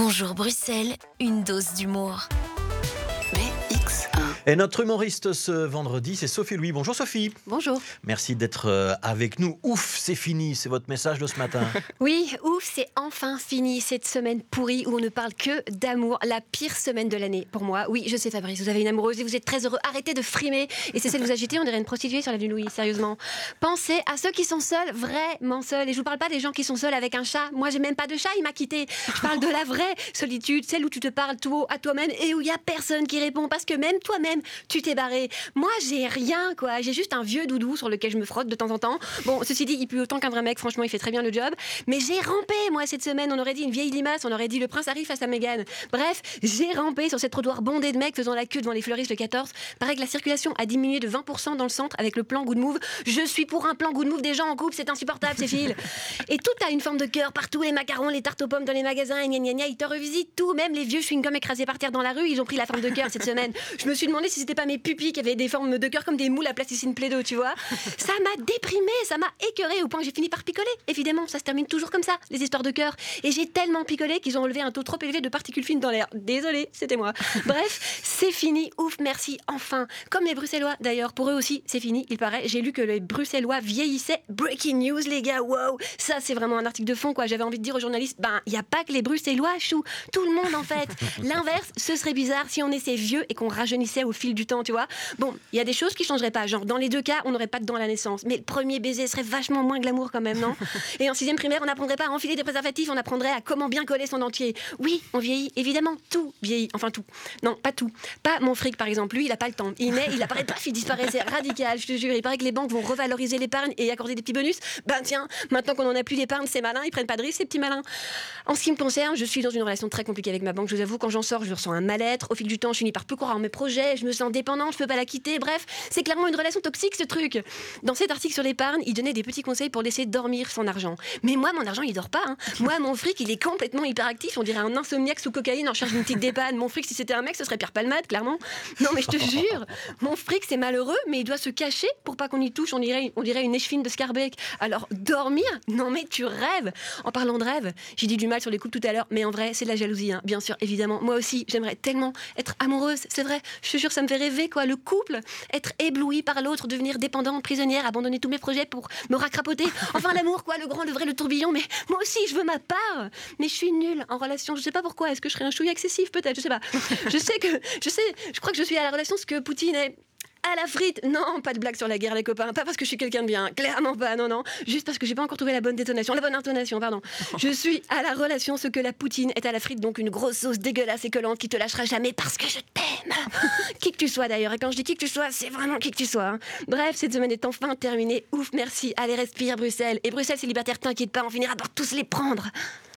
Bonjour Bruxelles, une dose d'humour. Et notre humoriste ce vendredi, c'est Sophie Louis. Bonjour Sophie. Bonjour. Merci d'être euh, avec nous. Ouf, c'est fini, c'est votre message de ce matin. oui, ouf, c'est enfin fini cette semaine pourrie où on ne parle que d'amour. La pire semaine de l'année pour moi. Oui, je sais Fabrice, vous avez une amoureuse et vous êtes très heureux. Arrêtez de frimer et cessez de vous agiter, on dirait une prostituée sur la Louis, sérieusement. Pensez à ceux qui sont seuls, vraiment seuls. Et je vous parle pas des gens qui sont seuls avec un chat. Moi, j'ai même pas de chat, il m'a quitté. Je parle de la vraie solitude, celle où tu te parles tout haut à toi-même et où il y a personne qui répond parce que même toi-même, tu t'es barré moi, j'ai rien, quoi. J'ai juste un vieux doudou sur lequel je me frotte de temps en temps. Bon, ceci dit, il pue autant qu'un vrai mec. Franchement, il fait très bien le job. Mais j'ai rampé, moi, cette semaine. On aurait dit une vieille limace. On aurait dit le prince arrive face à Meghan. Bref, j'ai rampé sur cette trottoir bondé de mecs faisant la queue devant les fleuristes le 14. Pareil que la circulation a diminué de 20% dans le centre avec le plan Good Move. Je suis pour un plan Good Move des gens en couple. C'est insupportable, ces fils. Et tout a une forme de cœur partout. Les macarons, les tartes aux pommes dans les magasins. Gna, gna, gna, ils te revisitent tout. Même les vieux chewing-gums écrasés par terre dans la rue, ils ont pris la forme de cœur cette semaine. Je me suis demandé si c'était pas mes pupilles qui avaient des formes de cœur comme des moules à plasticine plaido, tu vois. Ça m'a déprimé, ça m'a écœuré au point que j'ai fini par picoler. Évidemment, ça se termine toujours comme ça, les histoires de cœur. Et j'ai tellement picolé qu'ils ont enlevé un taux trop élevé de particules fines dans l'air. Désolé, c'était moi. Bref, c'est fini. Ouf, merci, enfin. Comme les Bruxellois, d'ailleurs, pour eux aussi, c'est fini. Il paraît, j'ai lu que les Bruxellois vieillissaient. Breaking news, les gars, wow. Ça, c'est vraiment un article de fond, quoi. J'avais envie de dire aux journalistes, ben, il n'y a pas que les Bruxellois, chou. Tout le monde, en fait. L'inverse, ce serait bizarre si on était vieux et qu'on rajeunissait au fil du temps, tu vois. Bon, il y a des choses qui changeraient pas. Genre, dans les deux cas, on n'aurait pas de dents à la naissance. Mais le premier baiser serait vachement moins glamour quand même, non Et en sixième primaire, on n'apprendrait pas à enfiler des préservatifs, on apprendrait à comment bien coller son dentier. Oui, on vieillit, évidemment, tout vieillit. Enfin, tout. Non, pas tout. Pas mon fric, par exemple. Lui, il a pas le temps. Il naît, il apparaît paf, il disparaît. C'est radical, je te jure. Il paraît que les banques vont revaloriser l'épargne et accorder des petits bonus. Ben tiens, maintenant qu'on en a plus d'épargne, c'est malin, ils prennent pas de risques, ces petits malins. En ce qui me concerne, je suis dans une relation très compliquée avec ma banque. Je vous avoue, quand j'en sors, je ressens un mal-être. Au fil du temps, je finis par plus croire en mes projets. Je me sens dépendante, je peux pas la quitter. Bref, c'est clairement une relation toxique ce truc. Dans cet article sur l'épargne, il donnait des petits conseils pour laisser dormir son argent. Mais moi, mon argent, il dort pas. hein. Moi, mon fric, il est complètement hyperactif. On dirait un insomniaque sous cocaïne en charge d'une petite dépanne. Mon fric, si c'était un mec, ce serait Pierre Palmade, clairement. Non, mais je te jure, mon fric, c'est malheureux, mais il doit se cacher pour pas qu'on y touche. On dirait, on dirait une échevine de Scarbeck. Alors, dormir? Non, mais tu rêves. En parlant de rêve, j'ai dit du mal sur les couples tout à l'heure, mais en vrai, c'est de la jalousie, hein. bien sûr, évidemment. Moi aussi, j'aimerais tellement être amoureuse. C'est vrai, je te ça me fait rêver, quoi. Le couple, être ébloui par l'autre, devenir dépendante, prisonnière, abandonner tous mes projets pour me racrapoter. Enfin, l'amour, quoi, le grand, le vrai, le tourbillon. Mais moi aussi, je veux ma part. Mais je suis nulle en relation. Je sais pas pourquoi. Est-ce que je serais un chouille excessif, peut-être? Je sais pas. Je sais que, je sais, je crois que je suis à la relation ce que Poutine est à la frite Non, pas de blague sur la guerre, les copains. Pas parce que je suis quelqu'un de bien, clairement pas, non, non. Juste parce que j'ai pas encore trouvé la bonne détonation, la bonne intonation, pardon. Je suis à la relation ce que la poutine est à la frite, donc une grosse sauce dégueulasse et collante qui te lâchera jamais parce que je. qui que tu sois d'ailleurs, et quand je dis qui que tu sois, c'est vraiment qui que tu sois. hein. Bref, cette semaine est enfin terminée. Ouf, merci. Allez, respire, Bruxelles. Et Bruxelles célibataire, t'inquiète pas, on finira par tous les prendre.